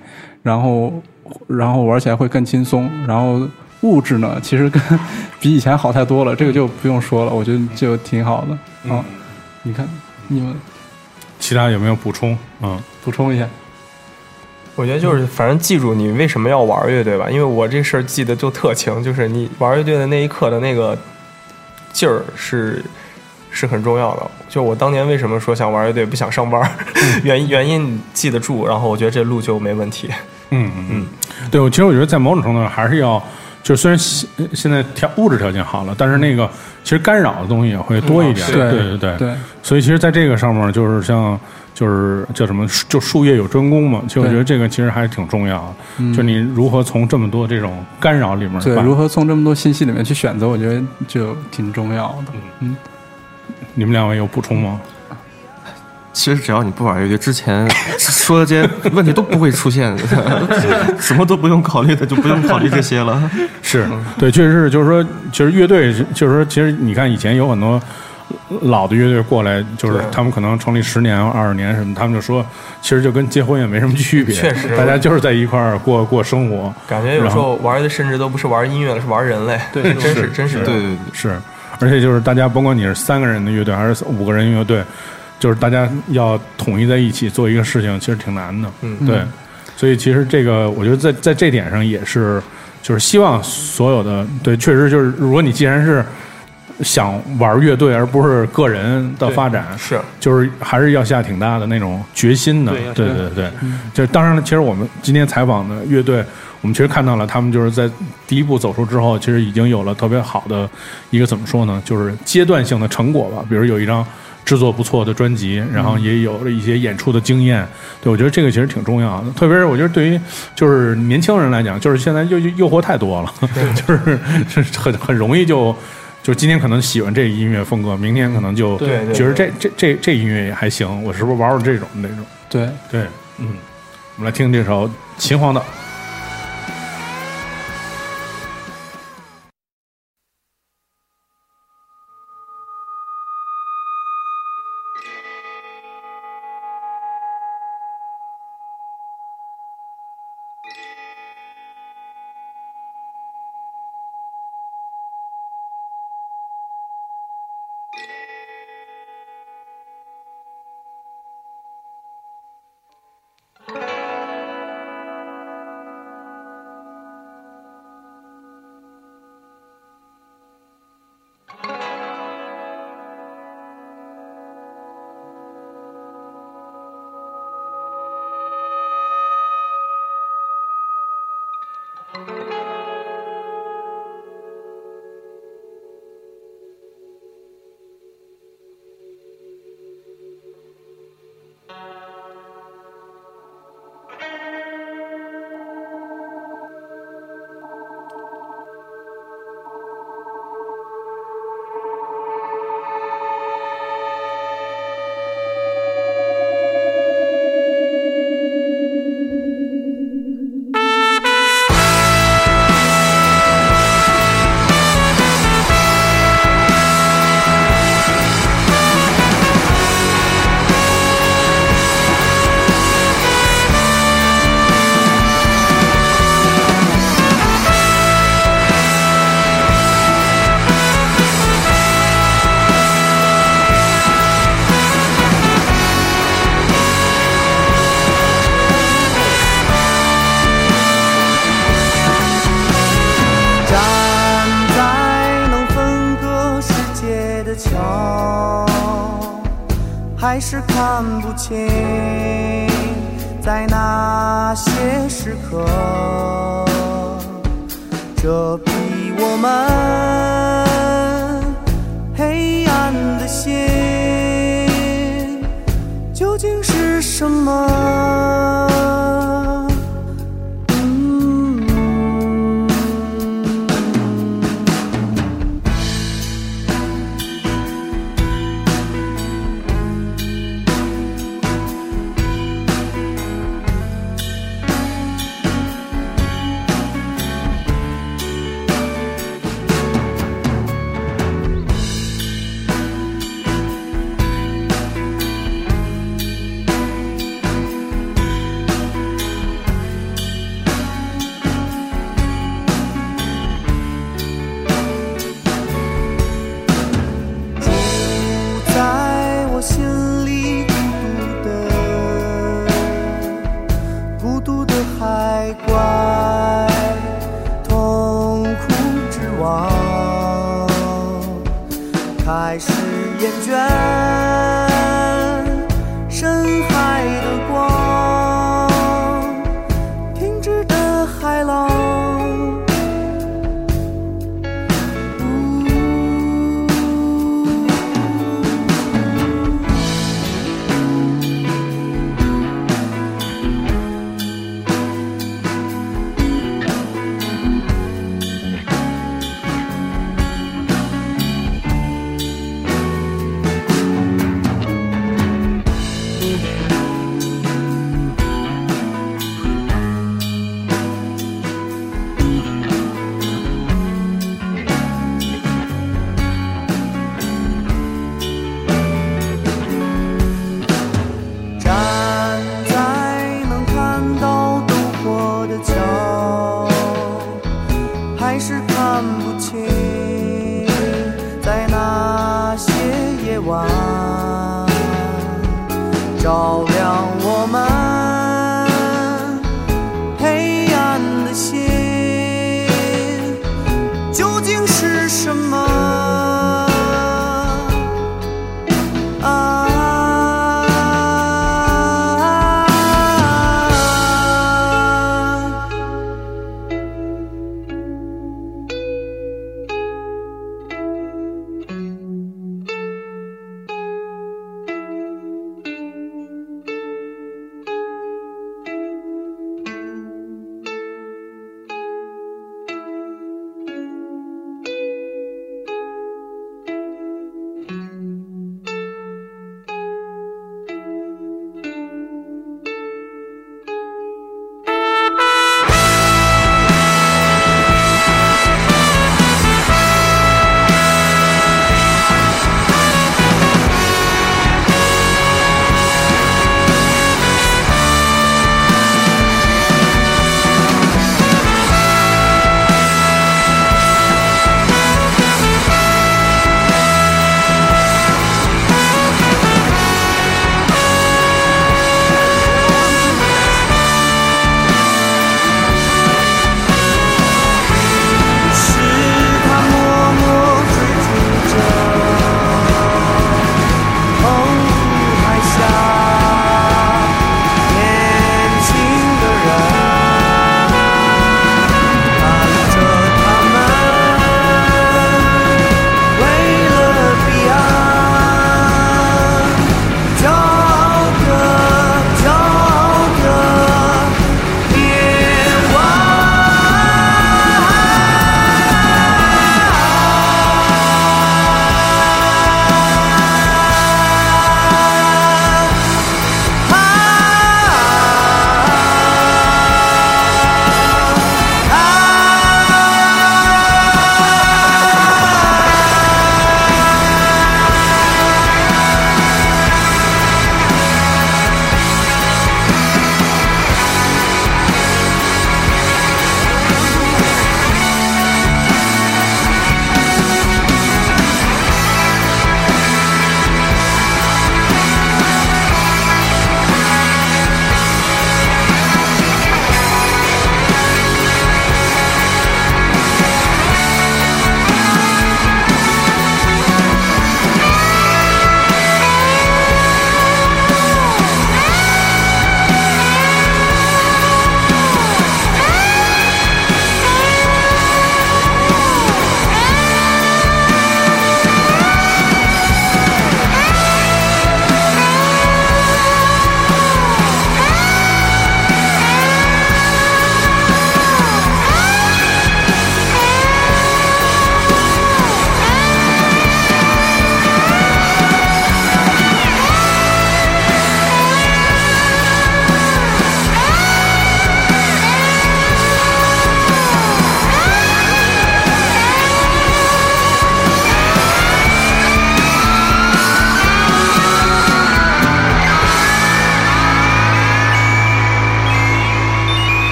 Speaker 3: 然后然后玩起来会更轻松，然后物质呢其实跟比以前好太多了，这个就不用说了，我觉得就挺好的啊。你看你们
Speaker 1: 其他有没有补充？嗯，
Speaker 3: 补充一下，
Speaker 2: 我觉得就是，反正记住你为什么要玩乐队吧，因为我这事儿记得就特清，就是你玩乐队的那一刻的那个劲儿是是很重要的。就我当年为什么说想玩乐队不想上班，原因原因你记得住，然后我觉得这路就没问题。
Speaker 1: 嗯嗯嗯，对，我其实我觉得在某种程度上还是要，就虽然现现在条物质条件好了，但是那个其实干扰的东西也会多一点。
Speaker 2: 嗯
Speaker 1: 对
Speaker 3: 对
Speaker 1: 对对
Speaker 3: 对
Speaker 1: 所以其实在这个上面，就是像就是叫什么，就术业有专攻嘛。其实我觉得这个其实还是挺重要的，就你如何从这么多这种干扰里面
Speaker 3: 对，
Speaker 1: 办
Speaker 3: 如何从这么多信息里面去选择，我觉得就挺重要的。
Speaker 1: 嗯你们两位有补充吗？
Speaker 7: 其实只要你不玩乐队，之前 说的这些问题都不会出现，什么都不用考虑的，就不用考虑这些了。
Speaker 1: 是对，确实是，就是说，其实乐队，就是说，其实你看以前有很多老的乐队过来，就是他们可能成立十年、二十年什么，他们就说，其实就跟结婚也没什么区别，
Speaker 2: 确实。
Speaker 1: 大家就是在一块儿过过生活，
Speaker 2: 感觉有时候玩的甚至都不是玩音乐了，是玩人类。对，真是真是。
Speaker 7: 对对对，
Speaker 1: 是，而且就是大家甭管你是三个人的乐队还是五个人乐队，就是大家要统一在一起做一个事情，其实挺难的。
Speaker 2: 嗯。
Speaker 1: 对，所以其实这个我觉得在在这点上也是，就是希望所有的对，确实就是如果你既然是想玩乐队而不是个人的发展，
Speaker 2: 是。
Speaker 1: 就是还是要下挺大的那种决心的。
Speaker 5: 对要
Speaker 1: 对对对，就是当然了，其实我们今天采访的乐队，我们其实看到了他们就是在第一步走出之后，其实已经有了特别好的一个怎么说呢，就是阶段性的成果吧。比如有一张制作不错的专辑，然后也有了一些演出的经验。对我觉得这个其实挺重要的，特别是我觉得对于就是年轻人来讲，就是现在诱诱惑太多了，就是就是很很容易就。就今天可能喜欢这音乐风格，明天可能就觉得这这这这音乐也还行，我是不是玩玩这种那种？
Speaker 3: 对，
Speaker 1: 对，嗯，我们来听这首《秦皇岛》。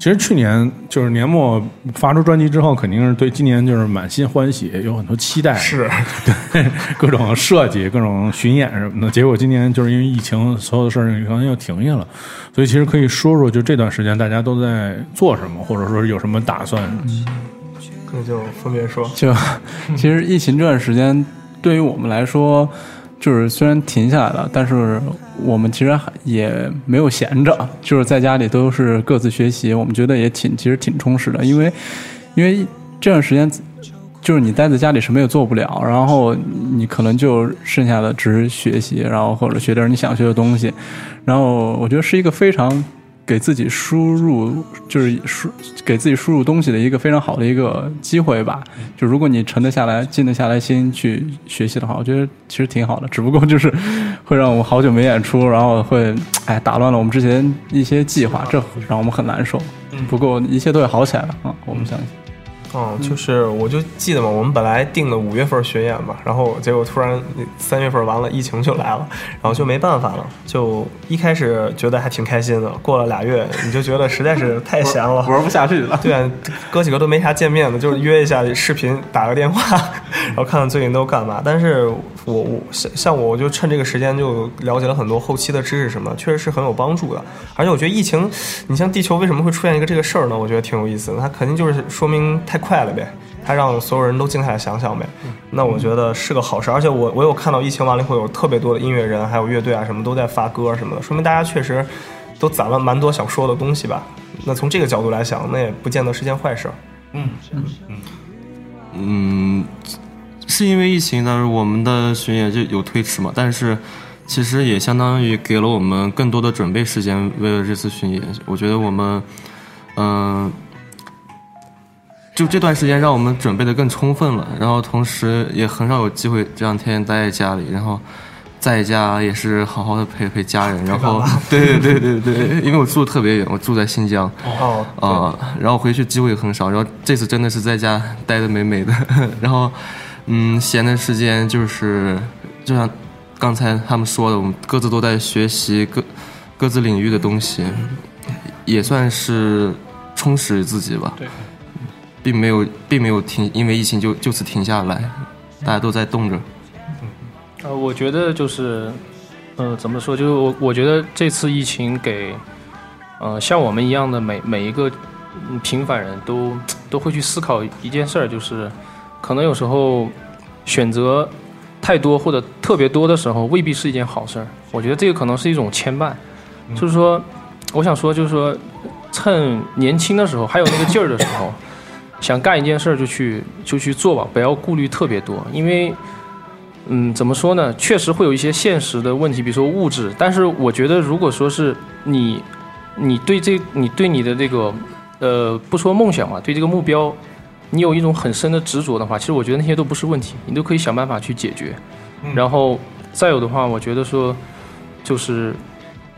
Speaker 1: 其实去年就是年末发出专辑之后，肯定是对今年就是满心欢喜，有很多期待，
Speaker 2: 是
Speaker 1: 对各种设计、各种巡演什么的。结果今年就是因为疫情，所有的事儿可能又停下了，所以其实可以说说，就这段时间大家都在做什么，或者说有什么打算。
Speaker 2: 那就分别说。
Speaker 3: 就 其实疫情这段时间，对于我们来说，就是虽然停下来了，但是我们其实还也没有闲着，就是在家里都是各自学习，我们觉得也挺其实挺充实的，因为因为这段时间。就是你待在家里什么也做不了，然后你可能就剩下的只是学习，然后或者学点你想学的东西，然后我觉得是一个非常给自己输入，就是输给自己输入东西的一个非常好的一个机会吧。就如果你沉得下来、静得下来心去学习的话，我觉得其实挺好的。只不过就是会让我们好久没演出，然后会哎打乱了我们之前一些计划，这让我们很难受。不过一切都会好起来的啊，我们相信。
Speaker 2: 嗯，就是我就记得嘛，我们本来定的五月份巡演嘛，然后结果突然三月份完了，疫情就来了，然后就没办法了。就一开始觉得还挺开心的，过了俩月，你就觉得实在是太闲了，
Speaker 3: 玩不下去了。
Speaker 2: 对啊，哥几个都没啥见面的，就是约一下视频，打个电话，然后看看最近都干嘛。但是我我像像我，我就趁这个时间就了解了很多后期的知识什么，确实是很有帮助的。而且我觉得疫情，你像地球为什么会出现一个这个事儿呢？我觉得挺有意思的，它肯定就是说明太。快了呗，它让所有人都静下来想想呗，那我觉得是个好事。而且我我有看到疫情完了以后，有特别多的音乐人还有乐队啊什么都在发歌什么的，说明大家确实都攒了蛮多想说的东西吧。那从这个角度来想，那也不见得是件坏事。
Speaker 1: 嗯嗯
Speaker 7: 嗯嗯，是因为疫情，但是我们的巡演就有推迟嘛。但是其实也相当于给了我们更多的准备时间，为了这次巡演，我觉得我们嗯。就这段时间让我们准备的更充分了，然后同时也很少有机会这样天天待在家里，然后在家也是好好的陪陪家人，然后 对对对对对，因为我住的特别远，我住在新疆，
Speaker 2: 哦
Speaker 7: 啊，然后回去机会很少，然后这次真的是在家待的美美的，然后嗯，闲的时间就是就像刚才他们说的，我们各自都在学习各各自领域的东西，也算是充实自己吧。
Speaker 3: 对。
Speaker 7: 并没有，并没有停，因为疫情就就此停下来，大家都在动着。
Speaker 5: 呃，我觉得就是，呃，怎么说？就是我我觉得这次疫情给，呃，像我们一样的每每一个平凡人都都会去思考一件事儿，就是可能有时候选择太多或者特别多的时候，未必是一件好事儿。我觉得这个可能是一种牵绊，就是说，我想说，就是说，趁年轻的时候，还有那个劲儿的时候。想干一件事儿就去就去做吧，不要顾虑特别多，因为，嗯，怎么说呢？确实会有一些现实的问题，比如说物质。但是我觉得，如果说是你，你对这，你对你的这个，呃，不说梦想嘛，对这个目标，你有一种很深的执着的话，其实我觉得那些都不是问题，你都可以想办法去解决。然后再有的话，我觉得说，就是。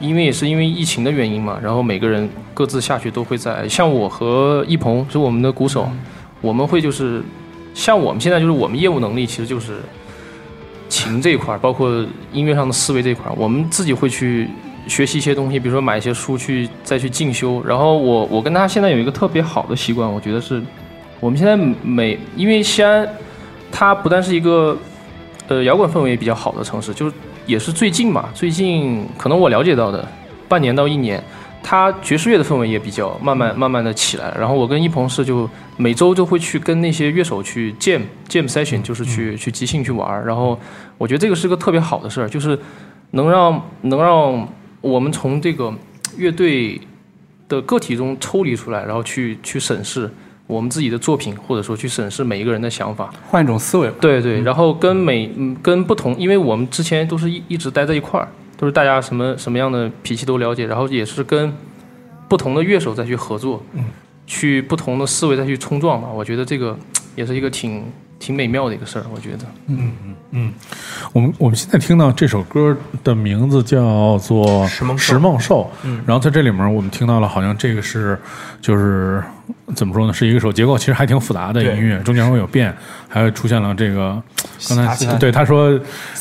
Speaker 5: 因为也是因为疫情的原因嘛，然后每个人各自下去都会在。像我和易鹏是我们的鼓手，我们会就是像我们现在就是我们业务能力其实就是琴这一块，包括音乐上的思维这一块，我们自己会去学习一些东西，比如说买一些书去再去进修。然后我我跟他现在有一个特别好的习惯，我觉得是我们现在每因为西安它不但是一个呃摇滚氛围比较好的城市，就是。也是最近嘛，最近可能我了解到的，半年到一年，它爵士乐的氛围也比较慢慢慢慢的起来。然后我跟一鹏是就每周就会去跟那些乐手去 jam jam session，就是去去即兴去玩。然后我觉得这个是个特别好的事儿，就是能让能让我们从这个乐队的个体中抽离出来，然后去去审视。我们自己的作品，或者说去审视每一个人的想法，
Speaker 3: 换一种思维。
Speaker 5: 对对，然后跟每跟不同，因为我们之前都是一一直待在一块儿，都是大家什么什么样的脾气都了解，然后也是跟不同的乐手再去合作，嗯，去不同的思维再去冲撞吧。我觉得这个 也是一个挺挺美妙的一个事儿。我觉得，
Speaker 1: 嗯嗯嗯，我们我们现在听到这首歌的名字叫做《
Speaker 2: 石梦
Speaker 1: 石梦兽》，嗯，然后在这里面我们听到了，好像这个是就是。怎么说呢？是一个首结构其实还挺复杂的音乐，中间会有变，还出现了这个刚才对他说，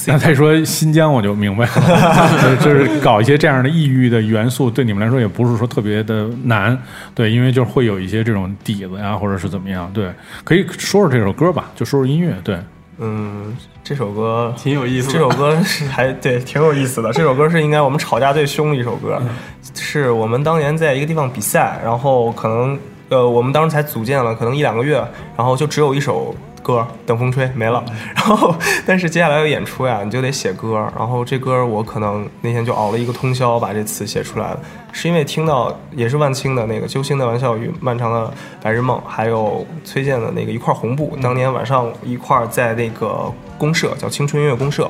Speaker 1: 刚才说新疆我就明白了，就是搞一些这样的异域的元素，对你们来说也不是说特别的难，对，因为就是会有一些这种底子呀，或者是怎么样，对，可以说说这首歌吧，就说说音乐，对，
Speaker 2: 嗯，这首歌
Speaker 3: 挺有意思的
Speaker 2: 这首歌是还对挺有意思的。这首歌是应该我们吵架最凶的一首歌，
Speaker 3: 嗯
Speaker 2: 是我们当年在一个地方比赛，然后可能呃我们当时才组建了可能一两个月，然后就只有一首歌《等风吹》没了。
Speaker 3: 嗯。
Speaker 2: 然后但是接下来要演出呀，你就得写歌，然后这歌我可能那天就熬了一个通宵把这词写出来了，是因为听到也是万青的那个《揪心的玩笑与漫长的白日梦》，还有崔健的那个一块红布，当年晚上一块儿在那个公社叫青春音乐公社，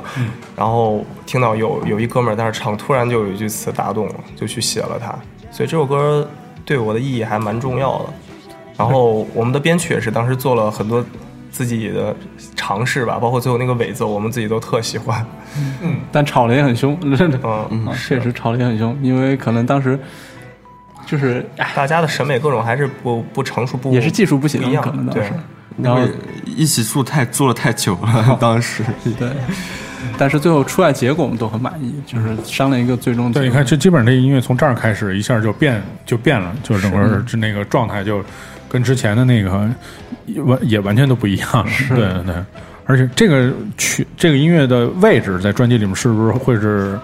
Speaker 2: 然后听到有有一哥们儿在那唱，突然就有一句词打动了，就去写了它，所以这首歌对我的意义还蛮重要的。然后我们的编曲也是当时做了很多自己的尝试吧，包括最后那个尾奏，我们自己都特喜欢。
Speaker 3: 嗯但吵得也很凶，真的，
Speaker 2: 嗯，
Speaker 3: 啊确实吵得也很凶，因为可能当时就是哎，
Speaker 2: 大家的审美各种还是不不成熟，不
Speaker 3: 也是技术不行
Speaker 2: 不一，样对
Speaker 3: 可能当时，然后
Speaker 7: 一起住太住了太久了，当时。
Speaker 3: 对，但是最后出来结果我们都很满意，就是商量一个最终结
Speaker 1: 对，你看，这基本上这音乐从这儿开始一下就变就变了，就是整个这那个状态就跟之前的那个完也完全都不一样了。对对对，而且这个曲这个音乐的位置在专辑里面是不是会是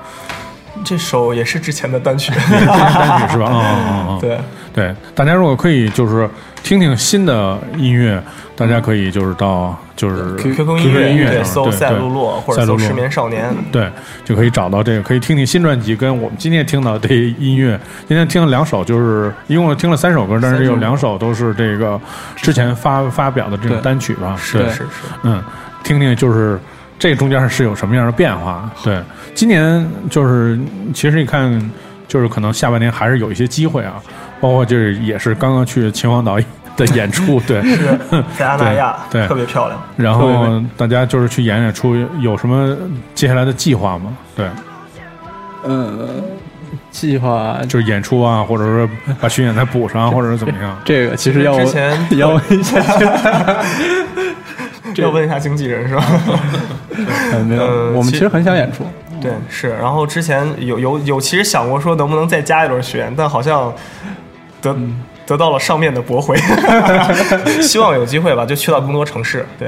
Speaker 2: 这首也是之前的单曲，
Speaker 1: 单曲是吧？嗯嗯嗯，
Speaker 2: 对，
Speaker 1: 对，大家如果可以就是听听新的音乐，大家可以就是到就是
Speaker 2: QQ 音
Speaker 1: QQ 音乐
Speaker 2: 搜赛
Speaker 1: 对
Speaker 2: 璐珞或者搜失眠少年，
Speaker 1: 对，就可以找到这个，可以听听新专辑，跟我们今天听到的这音乐。今天听了两首，就是一共听了三首歌，但是有两首都是这个之前发发表的这种单曲吧？
Speaker 2: 是是是，
Speaker 1: 嗯，听听就是这中间是有什么样的变化？对，今年就是其实你看，就是可能下半年还是有一些机会啊，包括就是也是刚刚去秦皇岛的演出，对，是
Speaker 2: 在阿那亚，
Speaker 1: 对对
Speaker 2: 特别漂亮。
Speaker 1: 然后大家就是去演演出，有什么接下来的计划吗？对，
Speaker 3: 呃，计划
Speaker 1: 就是演出啊，或者说把巡演再补上，或者是怎么样？
Speaker 3: 这个其实要
Speaker 2: 之前
Speaker 3: 要问一下，
Speaker 2: 要问一下经纪人是吧？
Speaker 3: 呃没有，
Speaker 2: 呃
Speaker 3: 我们其实很想演出，
Speaker 2: 对，是。然后之前有有有，其实想过说能不能再加一轮巡演，但好像得、得到了上面的驳回。希望有机会吧，就去到更多城市，对，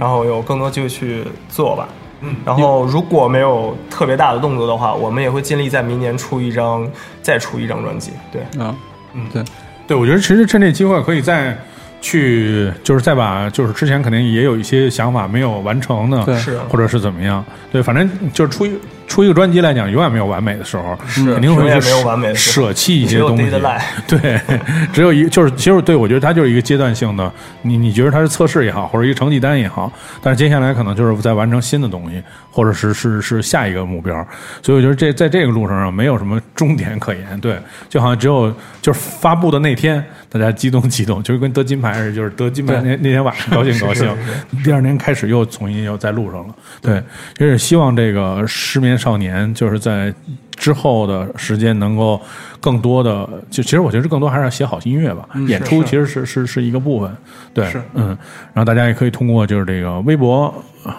Speaker 2: 然后有更多机会去做吧。嗯，然后如果没有特别大的动作的话，我们也会尽力在明年出一张，再出一张专辑。对，
Speaker 3: 啊，嗯，对，
Speaker 1: 对，我觉得其实趁这机会可以再去，就是再把就是之前肯定也有一些想法没有完成的，
Speaker 3: 对。
Speaker 2: 是
Speaker 1: 或者是怎么样，对，反正就是出一出一个专辑来讲，永远没有完美的时候，
Speaker 2: 是
Speaker 1: 肯定会去
Speaker 2: 没有完美的
Speaker 1: 舍弃一些东西。对，只有一就是其实对我觉得它就是一个阶段性的，你你觉得它是测试也好，或者一个成绩单也好，但是接下来可能就是在完成新的东西，或者是是是下一个目标，所以我觉得这在这个路上啊没有什么终点可言，对，就好像只有就是发布的那天大家激动激动，就是跟得金牌似的，就是得金牌那那天晚上高兴 高兴，第二天开始又重新又在路上了，对，也是希望这个失眠少年就是在之后的时间能够更多的，就其实我觉得更多还是要写好音乐吧，演出其实是是是一个部分，对，嗯，然后大家也可以通过就是这个微博，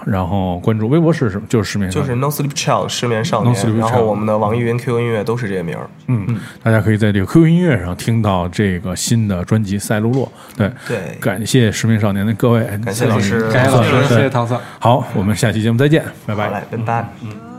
Speaker 1: 然后关注微博是什么？就是失眠少年，
Speaker 2: 就是 No Sleep Child 失眠少
Speaker 1: No
Speaker 2: 年然后我们的网易云、QQ 音乐都是这个名儿。
Speaker 1: 嗯，大家可以在这个 QQ 音乐上听到这个新的专辑《赛璐珞》，对，
Speaker 2: 对
Speaker 1: 感谢失眠少年的各位，
Speaker 2: 感谢老师
Speaker 3: 感谢老师，谢谢唐僧。
Speaker 1: 好，我们下期节目再见，拜拜
Speaker 2: 拜拜。
Speaker 4: 悄